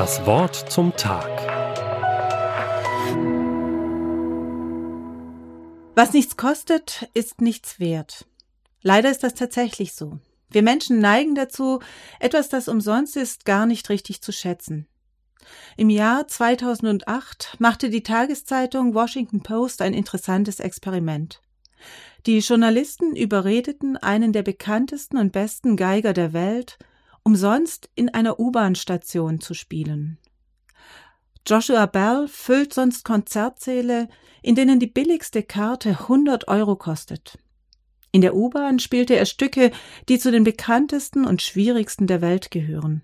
Das Wort zum Tag. Was nichts kostet, ist nichts wert. Leider ist das tatsächlich so. Wir Menschen neigen dazu, etwas, das umsonst ist, gar nicht richtig zu schätzen. Im Jahr 2008 machte die Tageszeitung Washington Post ein interessantes Experiment. Die Journalisten überredeten einen der bekanntesten und besten Geiger der Welt, umsonst in einer U-Bahn-Station zu spielen. Joshua Bell füllt sonst Konzertsäle, in denen die billigste Karte 100 Euro kostet. In der U-Bahn spielte er Stücke, die zu den bekanntesten und schwierigsten der Welt gehören.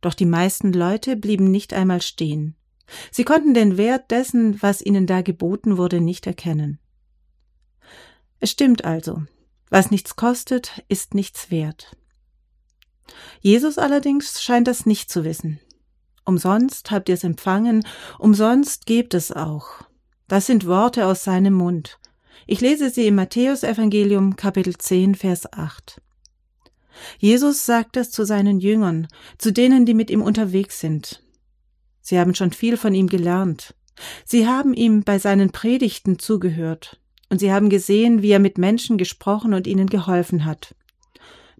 Doch die meisten Leute blieben nicht einmal stehen. Sie konnten den Wert dessen, was ihnen da geboten wurde, nicht erkennen. Es stimmt also, was nichts kostet, ist nichts wert. Jesus allerdings scheint das nicht zu wissen. Umsonst habt ihr es empfangen, umsonst gebt es auch. Das sind Worte aus seinem Mund. Ich lese sie im Matthäusevangelium Kapitel 10 Vers 8. Jesus sagt das zu seinen Jüngern, zu denen, die mit ihm unterwegs sind. Sie haben schon viel von ihm gelernt. Sie haben ihm bei seinen Predigten zugehört und sie haben gesehen, wie er mit Menschen gesprochen und ihnen geholfen hat.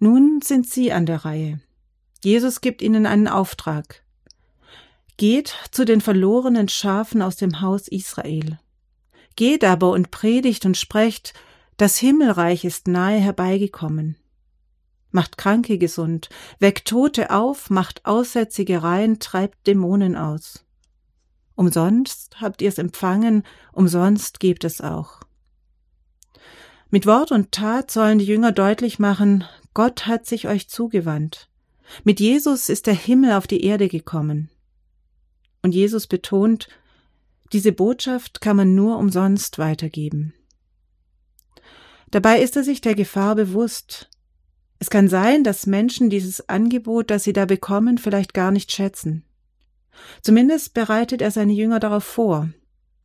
Nun sind sie an der Reihe. Jesus gibt ihnen einen Auftrag. Geht zu den verlorenen Schafen aus dem Haus Israel. Geht aber und predigt und sprecht, das Himmelreich ist nahe herbeigekommen. Macht Kranke gesund, weckt Tote auf, macht Aussätzige rein, treibt Dämonen aus. Umsonst habt ihr's empfangen, umsonst gebt es auch. Mit Wort und Tat sollen die Jünger deutlich machen, Gott hat sich euch zugewandt. Mit Jesus ist der Himmel auf die Erde gekommen. Und Jesus betont, diese Botschaft kann man nur umsonst weitergeben. Dabei ist er sich der Gefahr bewusst. Es kann sein, dass Menschen dieses Angebot, das sie da bekommen, vielleicht gar nicht schätzen. Zumindest bereitet er seine Jünger darauf vor,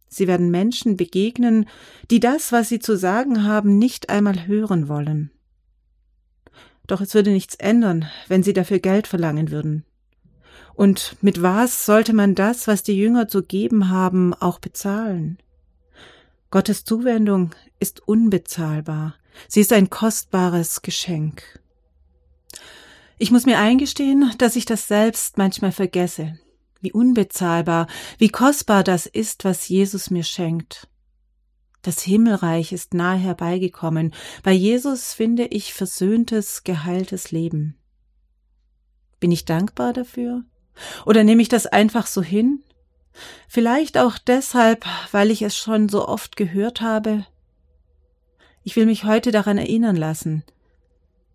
Sie werden Menschen begegnen, die das, was sie zu sagen haben, nicht einmal hören wollen. Doch es würde nichts ändern, wenn sie dafür Geld verlangen würden. Und mit was sollte man das, was die Jünger zu geben haben, auch bezahlen? Gottes Zuwendung ist unbezahlbar. Sie ist ein kostbares Geschenk. Ich muss mir eingestehen, dass ich das selbst manchmal vergesse. Wie unbezahlbar, wie kostbar das ist, was Jesus mir schenkt. Das Himmelreich ist nahe herbeigekommen. Bei Jesus finde ich versöhntes, geheiltes Leben. Bin ich dankbar dafür? Oder nehme ich das einfach so hin? Vielleicht auch deshalb, weil ich es schon so oft gehört habe. Ich will mich heute daran erinnern lassen.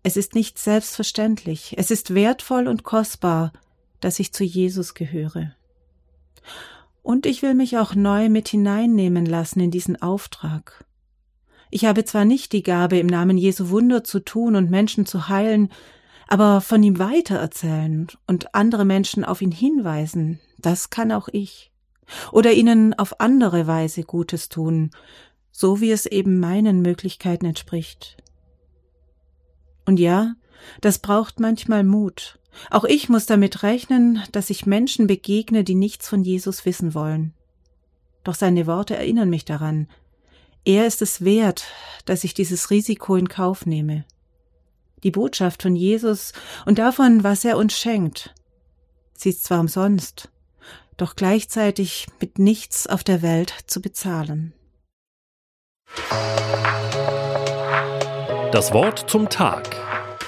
Es ist nicht selbstverständlich, es ist wertvoll und kostbar, dass ich zu Jesus gehöre. Und ich will mich auch neu mit hineinnehmen lassen in diesen Auftrag. Ich habe zwar nicht die Gabe, im Namen Jesu Wunder zu tun und Menschen zu heilen, aber von ihm weitererzählen und andere Menschen auf ihn hinweisen, das kann auch ich. Oder ihnen auf andere Weise Gutes tun, so wie es eben meinen Möglichkeiten entspricht. Und ja, das braucht manchmal Mut, auch ich muss damit rechnen, dass ich Menschen begegne, die nichts von Jesus wissen wollen. Doch seine Worte erinnern mich daran. Er ist es wert, dass ich dieses Risiko in Kauf nehme. Die Botschaft von Jesus und davon, was er uns schenkt. Sie ist zwar umsonst, doch gleichzeitig mit nichts auf der Welt zu bezahlen. Das Wort zum Tag